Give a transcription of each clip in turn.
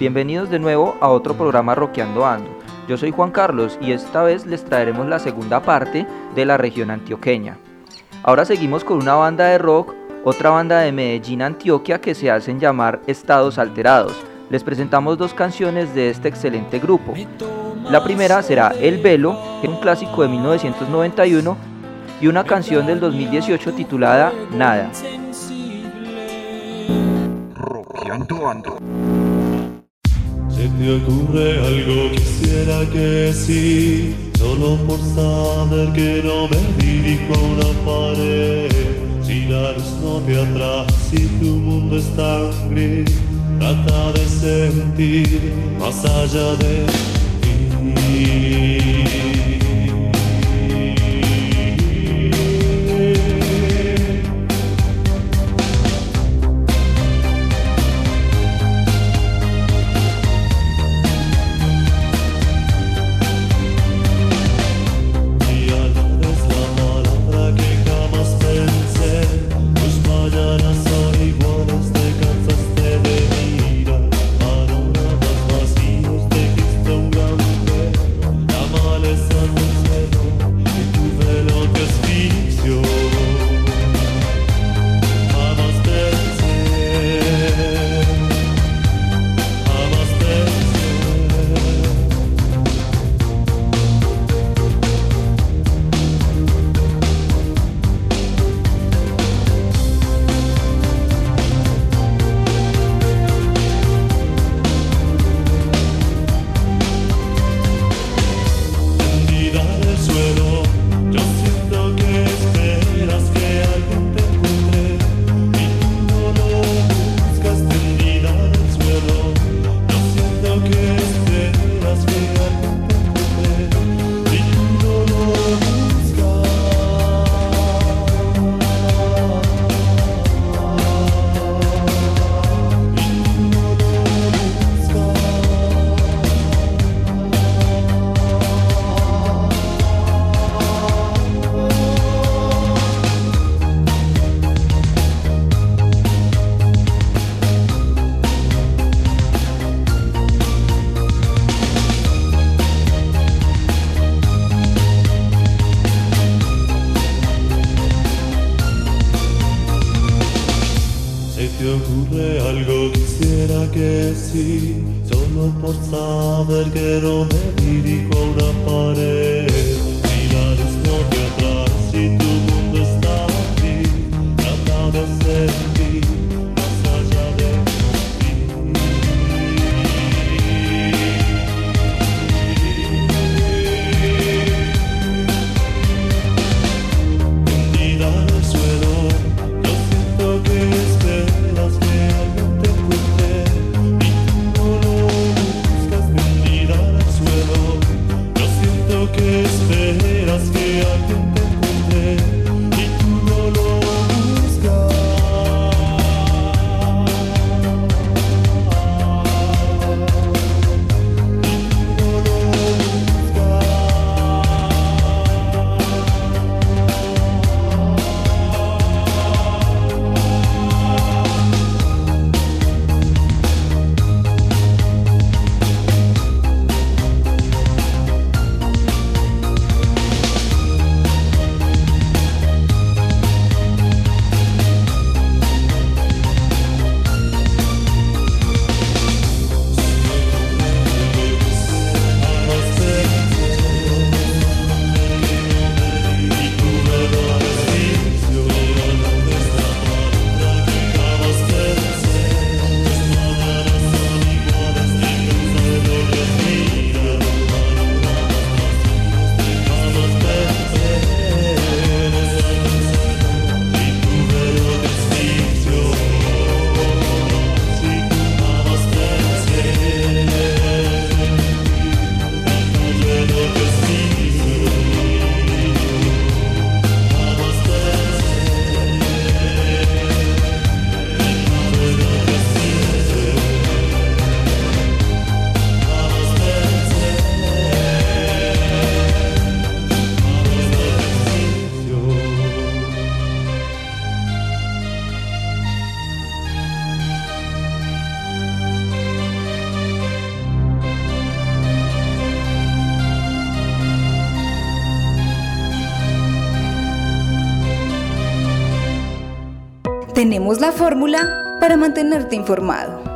Bienvenidos de nuevo a otro programa Roqueando Ando. Yo soy Juan Carlos y esta vez les traeremos la segunda parte de la región antioqueña. Ahora seguimos con una banda de rock, otra banda de Medellín, Antioquia, que se hacen llamar Estados Alterados. Les presentamos dos canciones de este excelente grupo. La primera será El Velo, un clásico de 1991, y una canción del 2018 titulada Nada. Se te ocurre algo, quisiera que sí, solo por saber que no me dirijo a una pared. Si la luz no te atrae, si tu mundo es tan gris, trata de sentir más allá de tenemos la fórmula para mantenerte informado.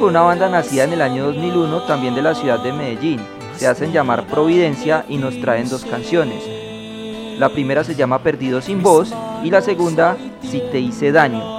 Una banda nacida en el año 2001, también de la ciudad de Medellín. Se hacen llamar Providencia y nos traen dos canciones. La primera se llama Perdido sin voz y la segunda Si te hice daño.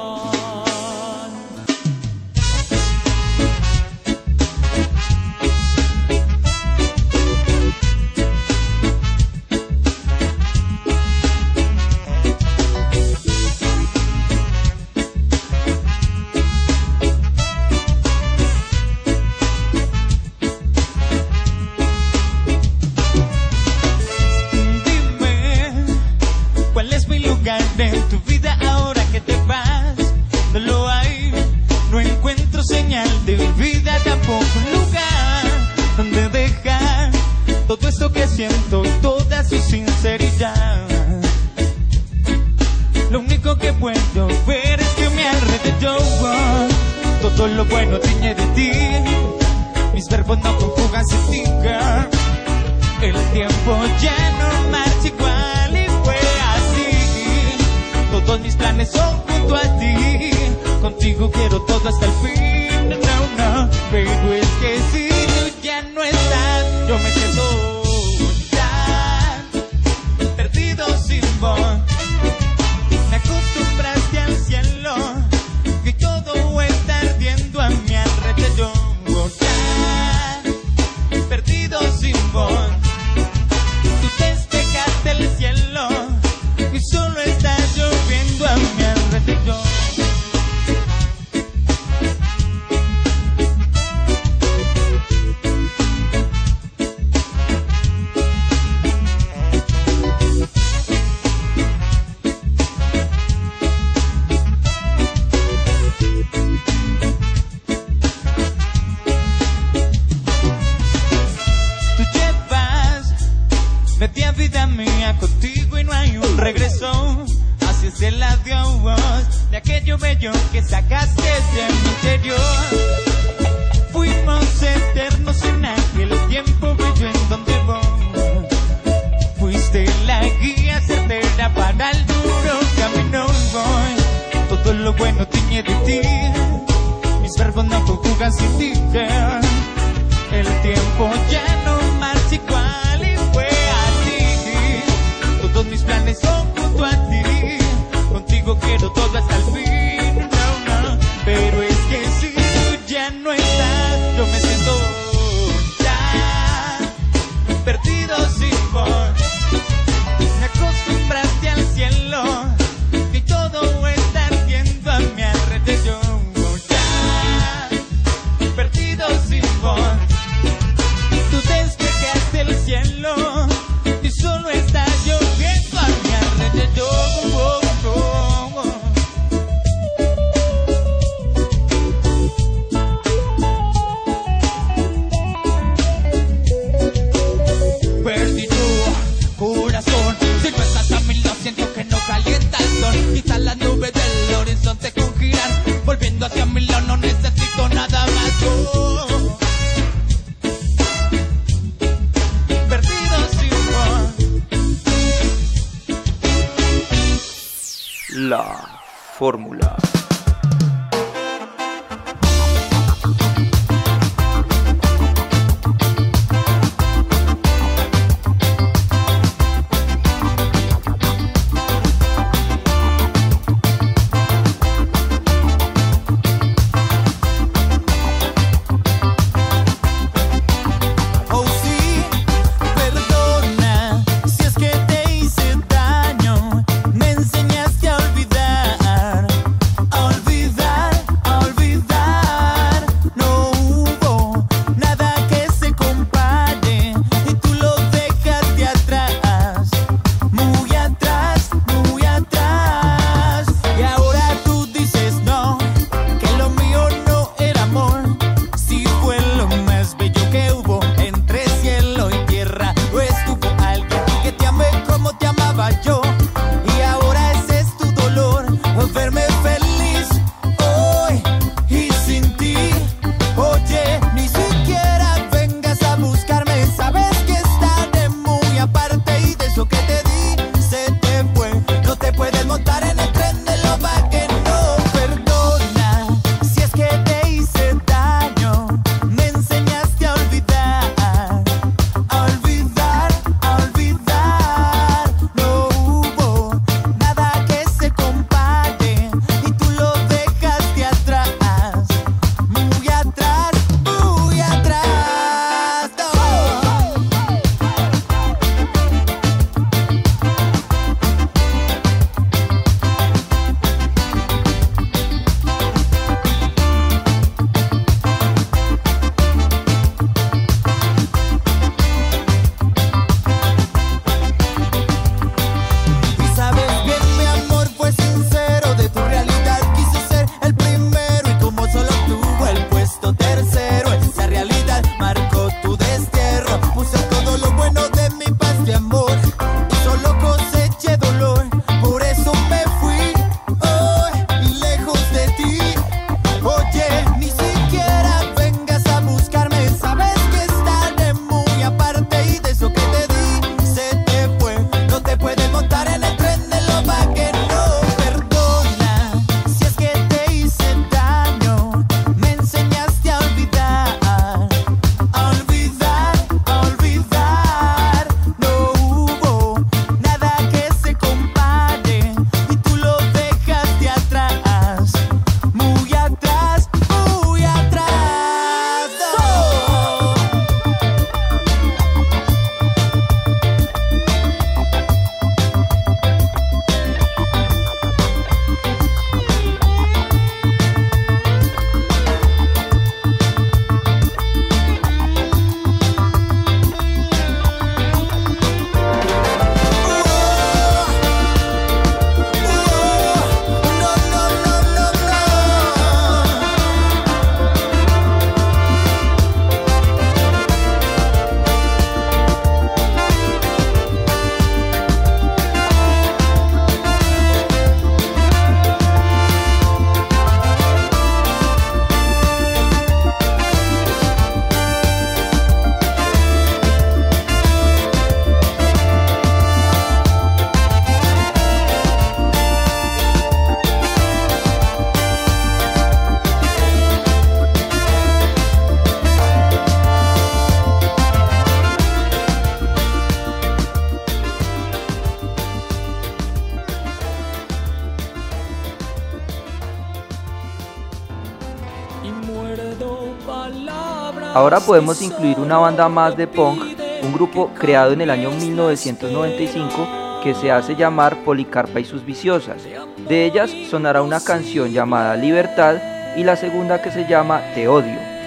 Ahora podemos incluir una banda más de punk, un grupo creado en el año 1995 que se hace llamar Policarpa y sus viciosas. De ellas sonará una canción llamada Libertad y la segunda que se llama Te odio.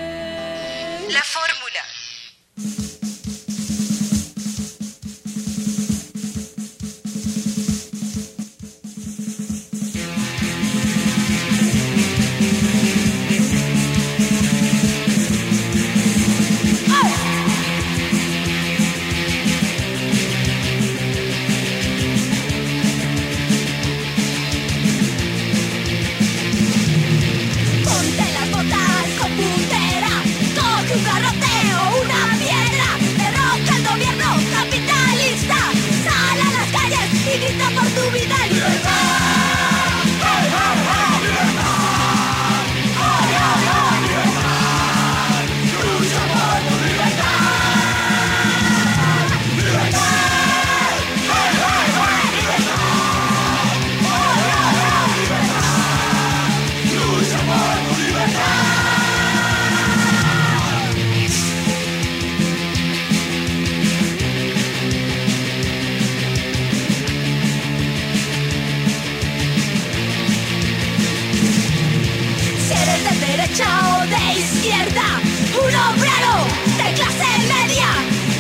derecha o de izquierda, un obrero de clase media,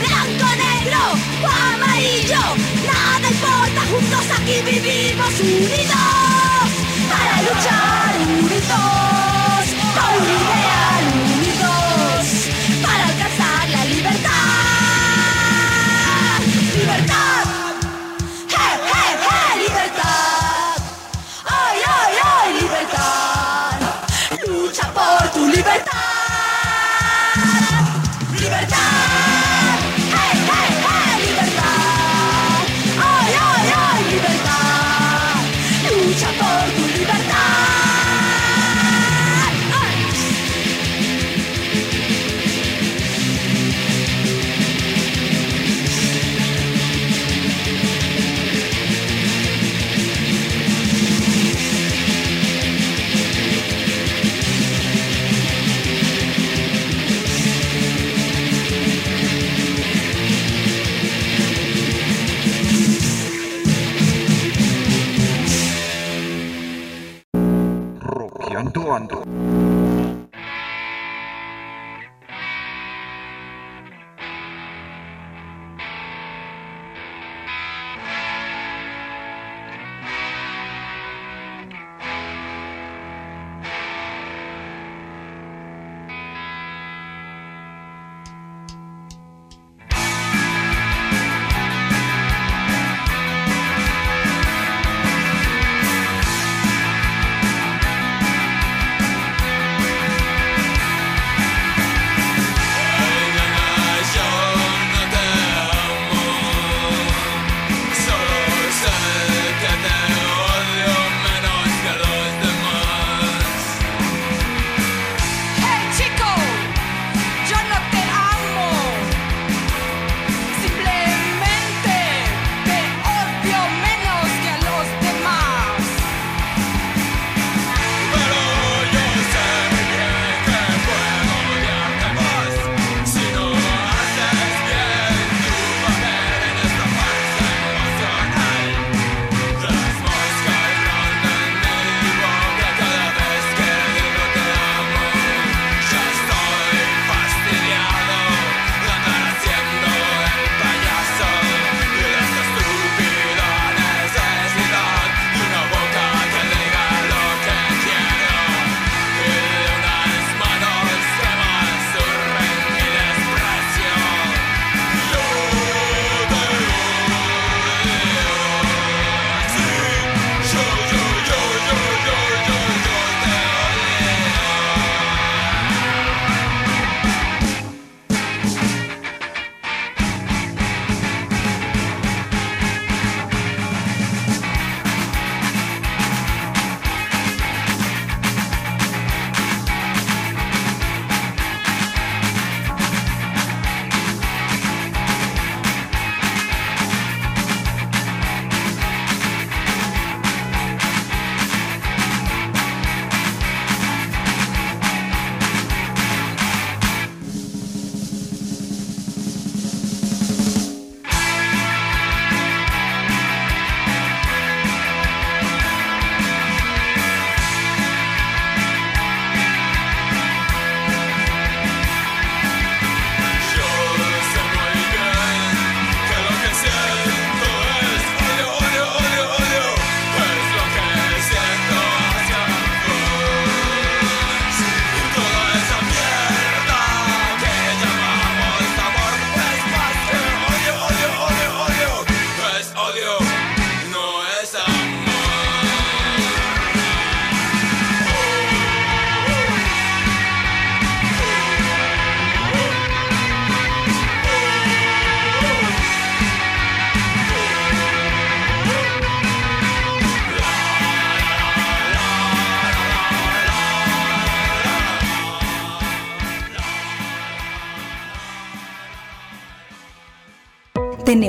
blanco, negro o amarillo, nada importa, juntos aquí vivimos unidos.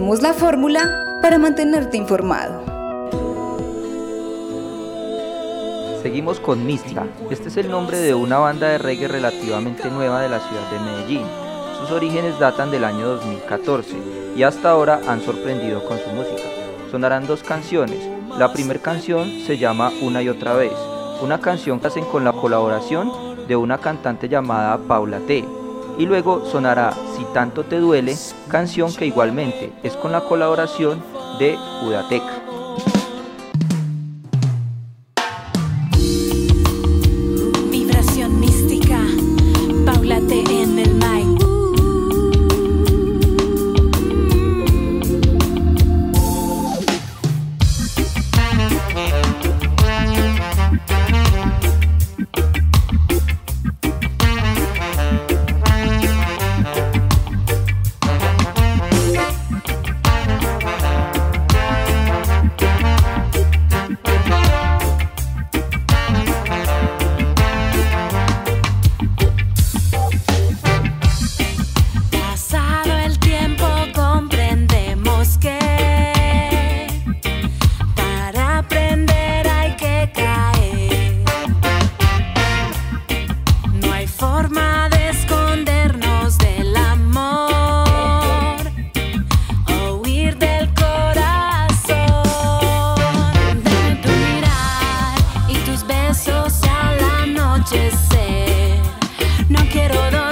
La fórmula para mantenerte informado. Seguimos con Mistla. Este es el nombre de una banda de reggae relativamente nueva de la ciudad de Medellín. Sus orígenes datan del año 2014 y hasta ahora han sorprendido con su música. Sonarán dos canciones. La primera canción se llama Una y otra vez, una canción que hacen con la colaboración de una cantante llamada Paula T. Y luego sonará tanto te duele, canción que igualmente es con la colaboración de Udateca. quiero dar.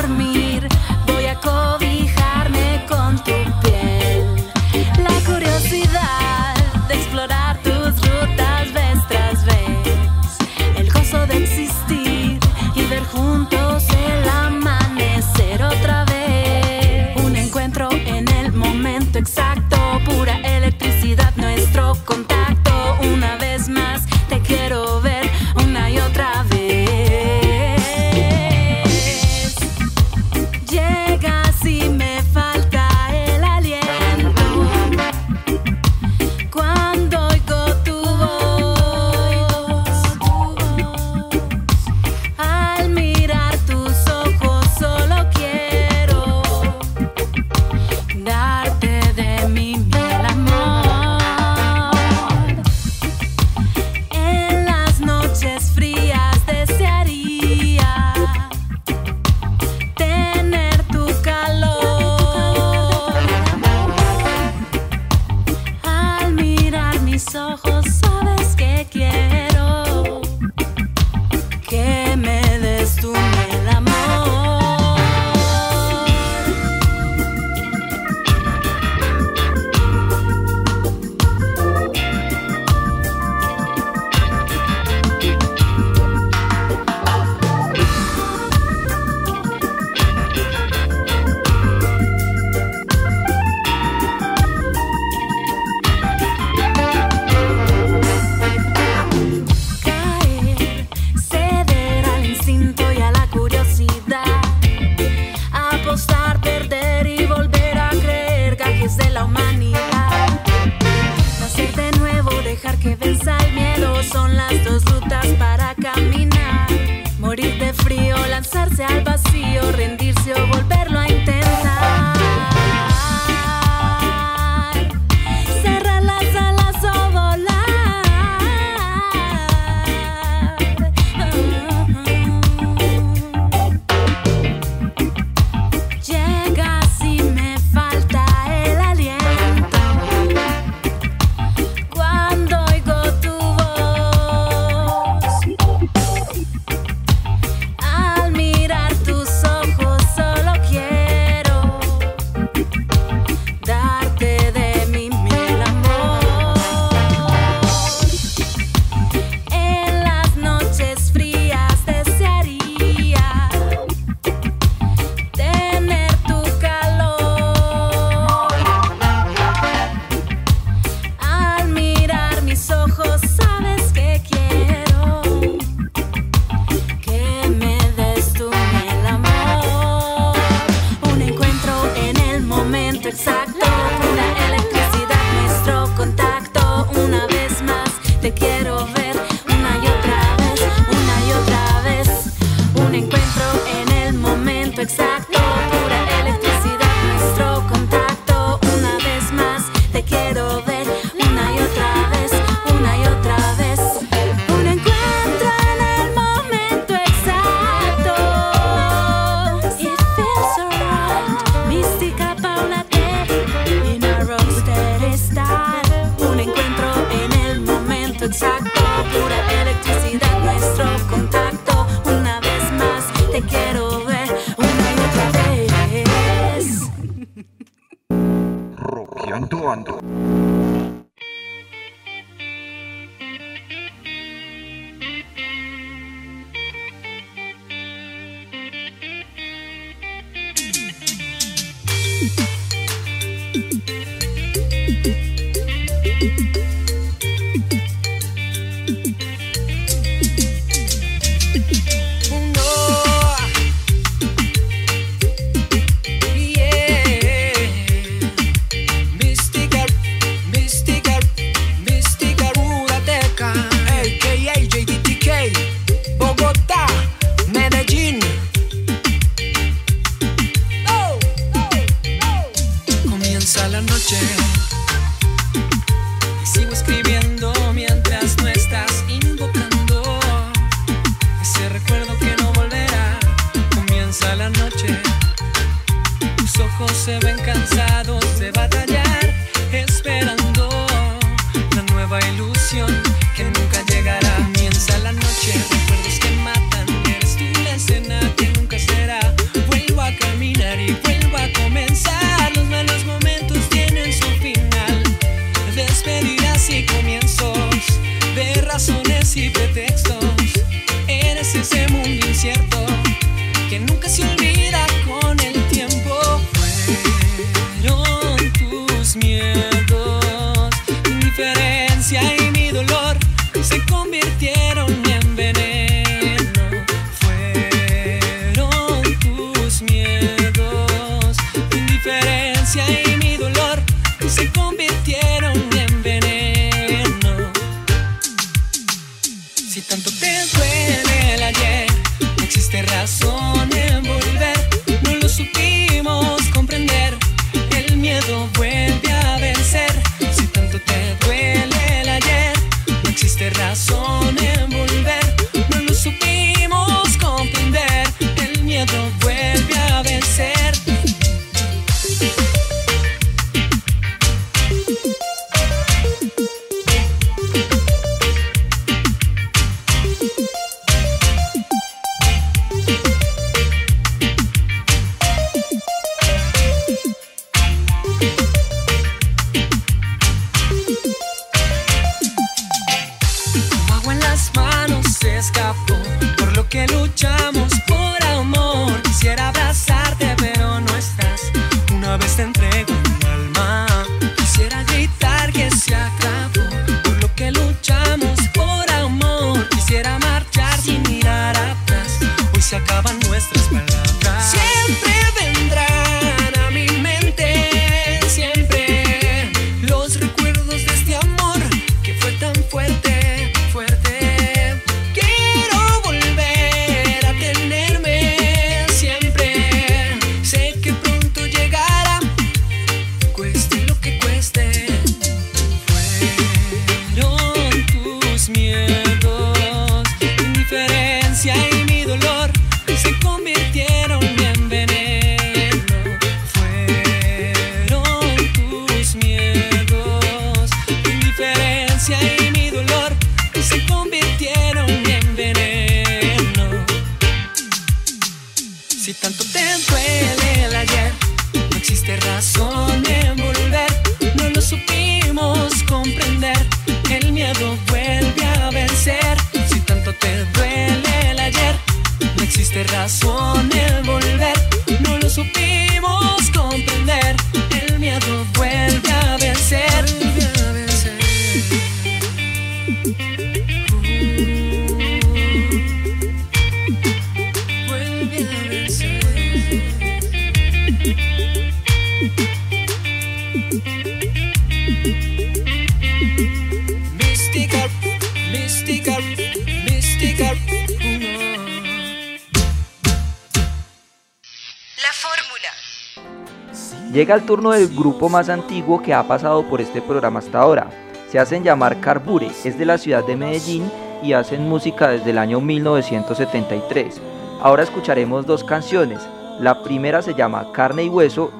Llega el turno del grupo más antiguo que ha pasado por este programa hasta ahora. Se hacen llamar Carbure, es de la ciudad de Medellín y hacen música desde el año 1973. Ahora escucharemos dos canciones. La primera se llama Carne y Hueso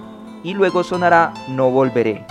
y luego sonará No Volveré.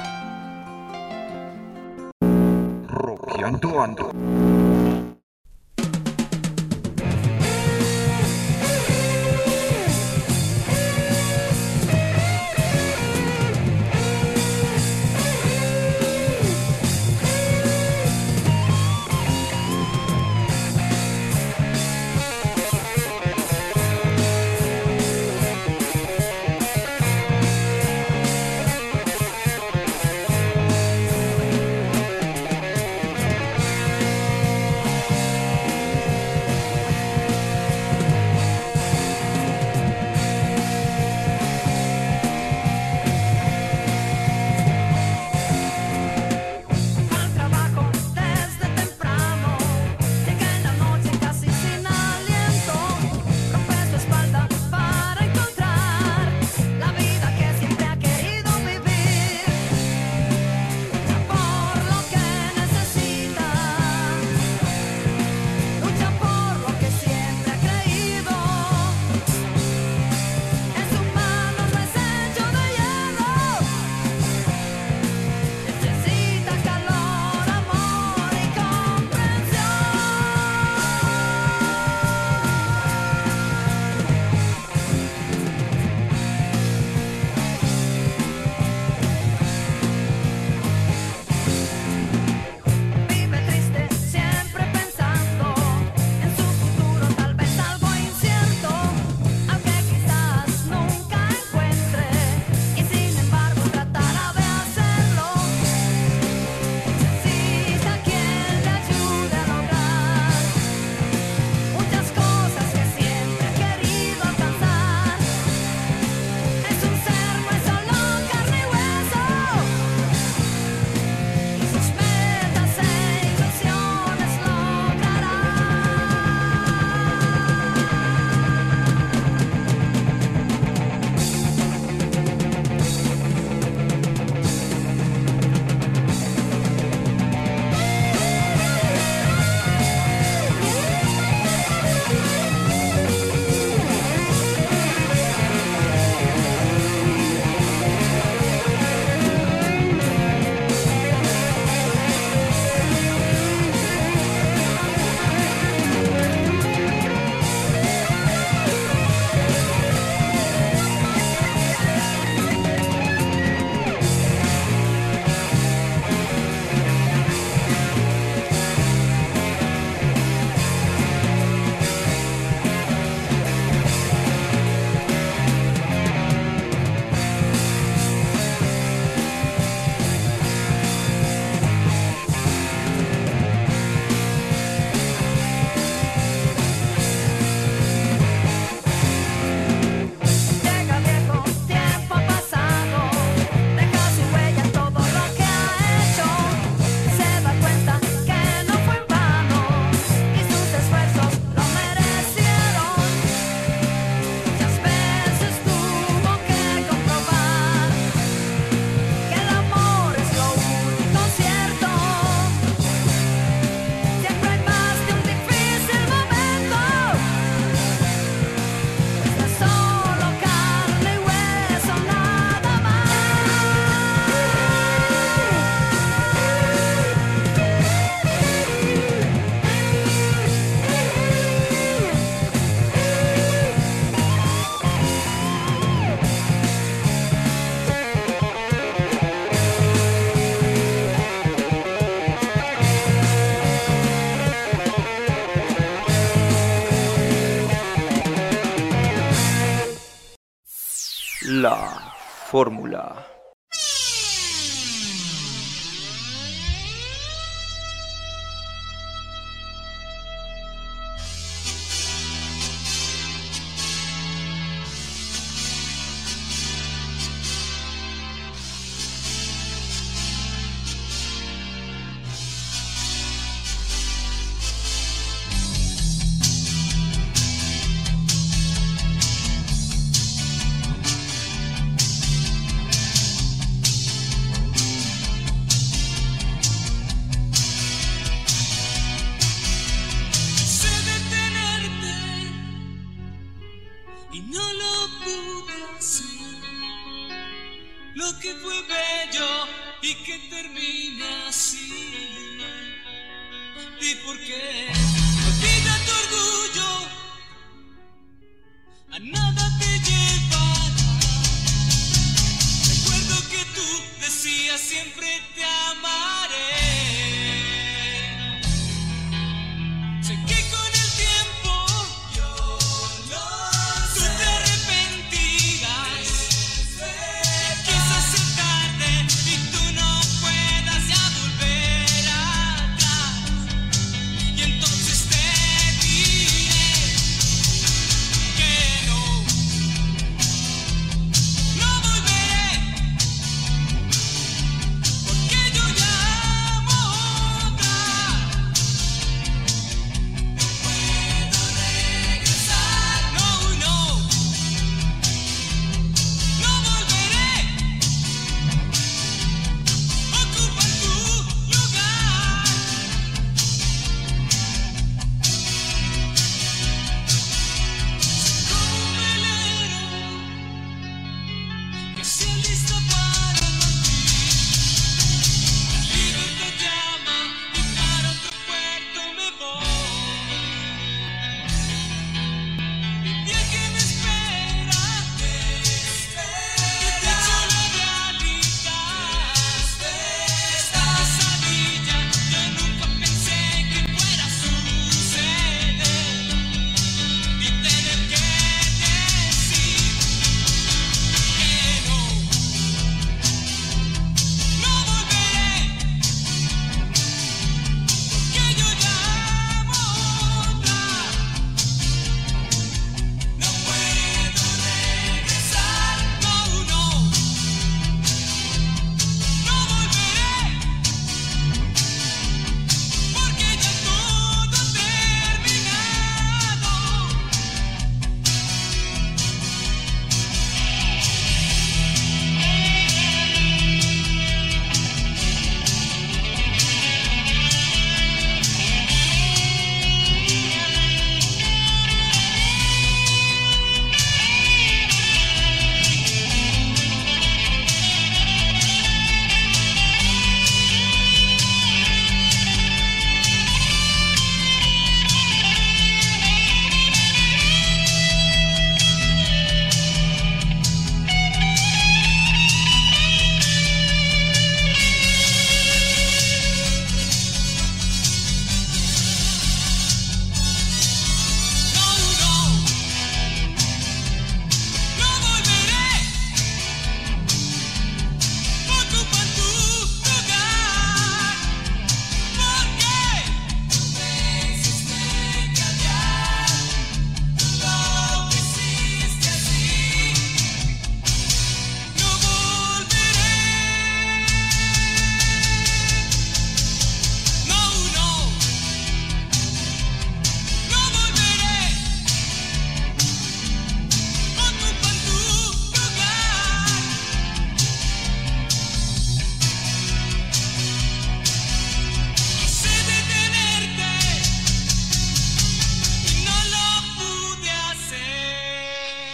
fórmula.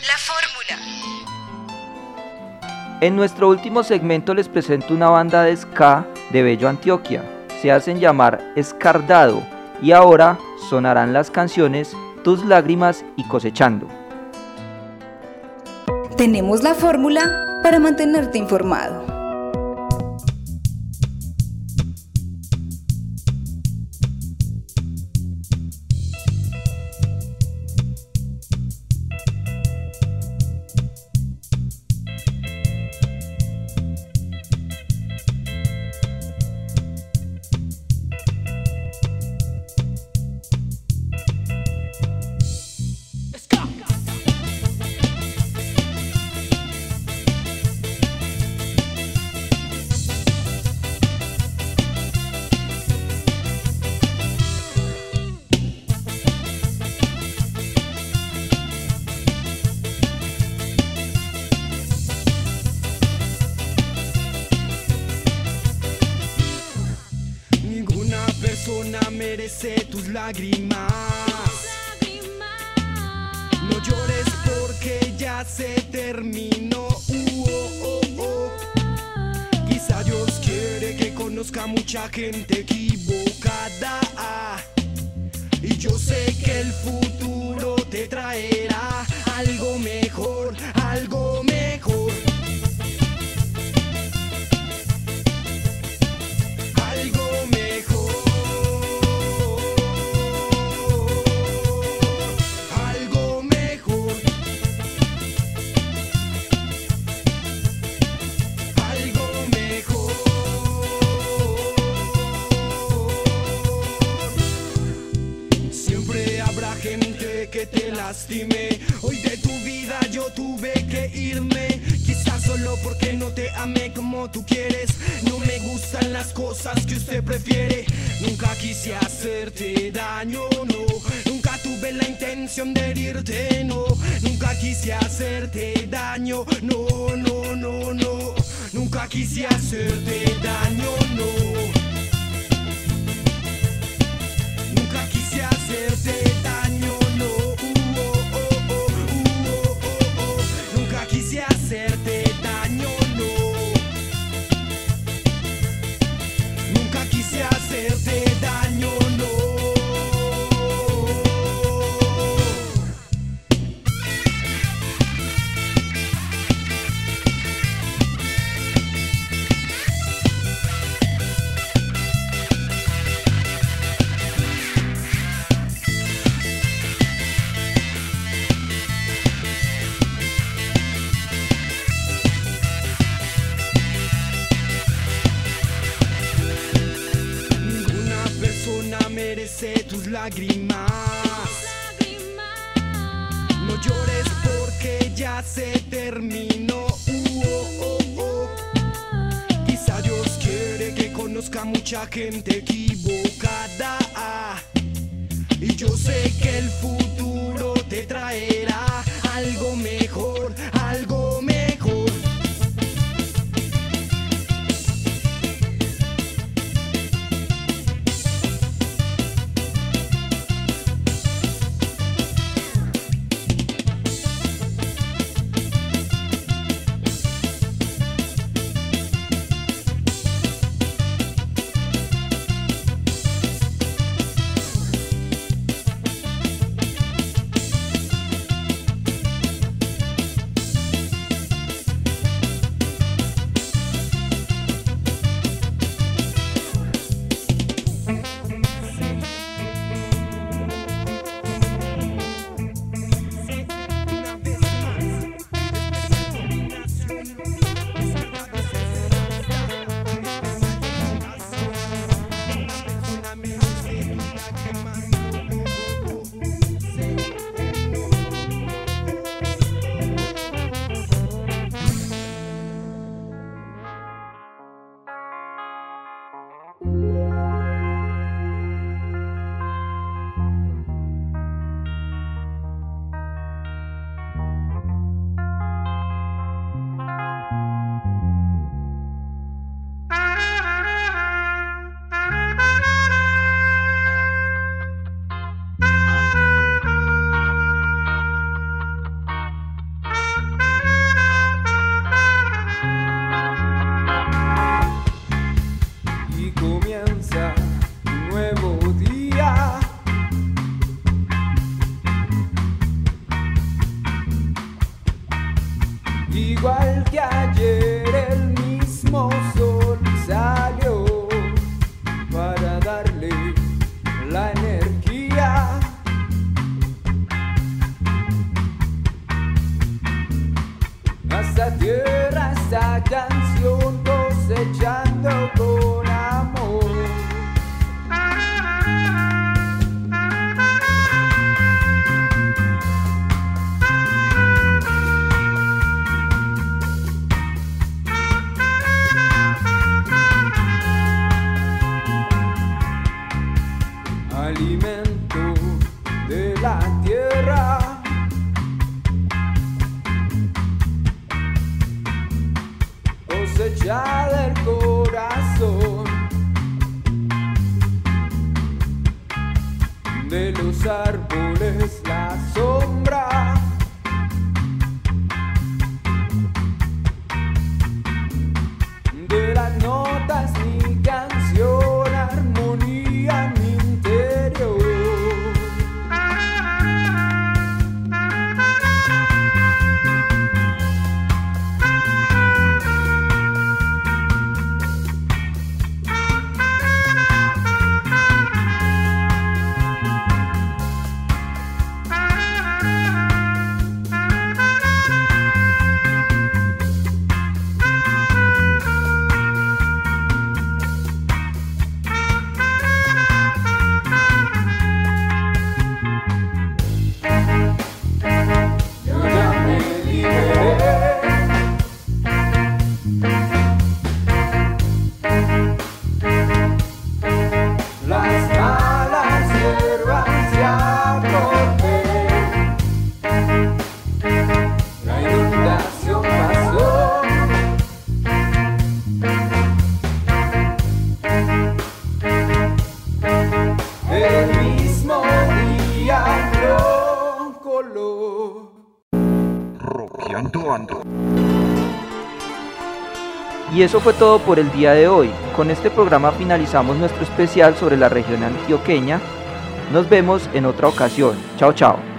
La fórmula. En nuestro último segmento les presento una banda de ska de Bello Antioquia. Se hacen llamar Escardado y ahora sonarán las canciones Tus lágrimas y Cosechando. Tenemos la fórmula para mantenerte informado. sur tes tus lágrimas. No llores porque ya se terminó. Uh, oh, oh, oh. Quizá Dios quiere que conozca mucha gente equivocada. Y yo sé que el futuro te traerá algo mejor. Eso fue todo por el día de hoy. Con este programa finalizamos nuestro especial sobre la región antioqueña. Nos vemos en otra ocasión. Chao, chao.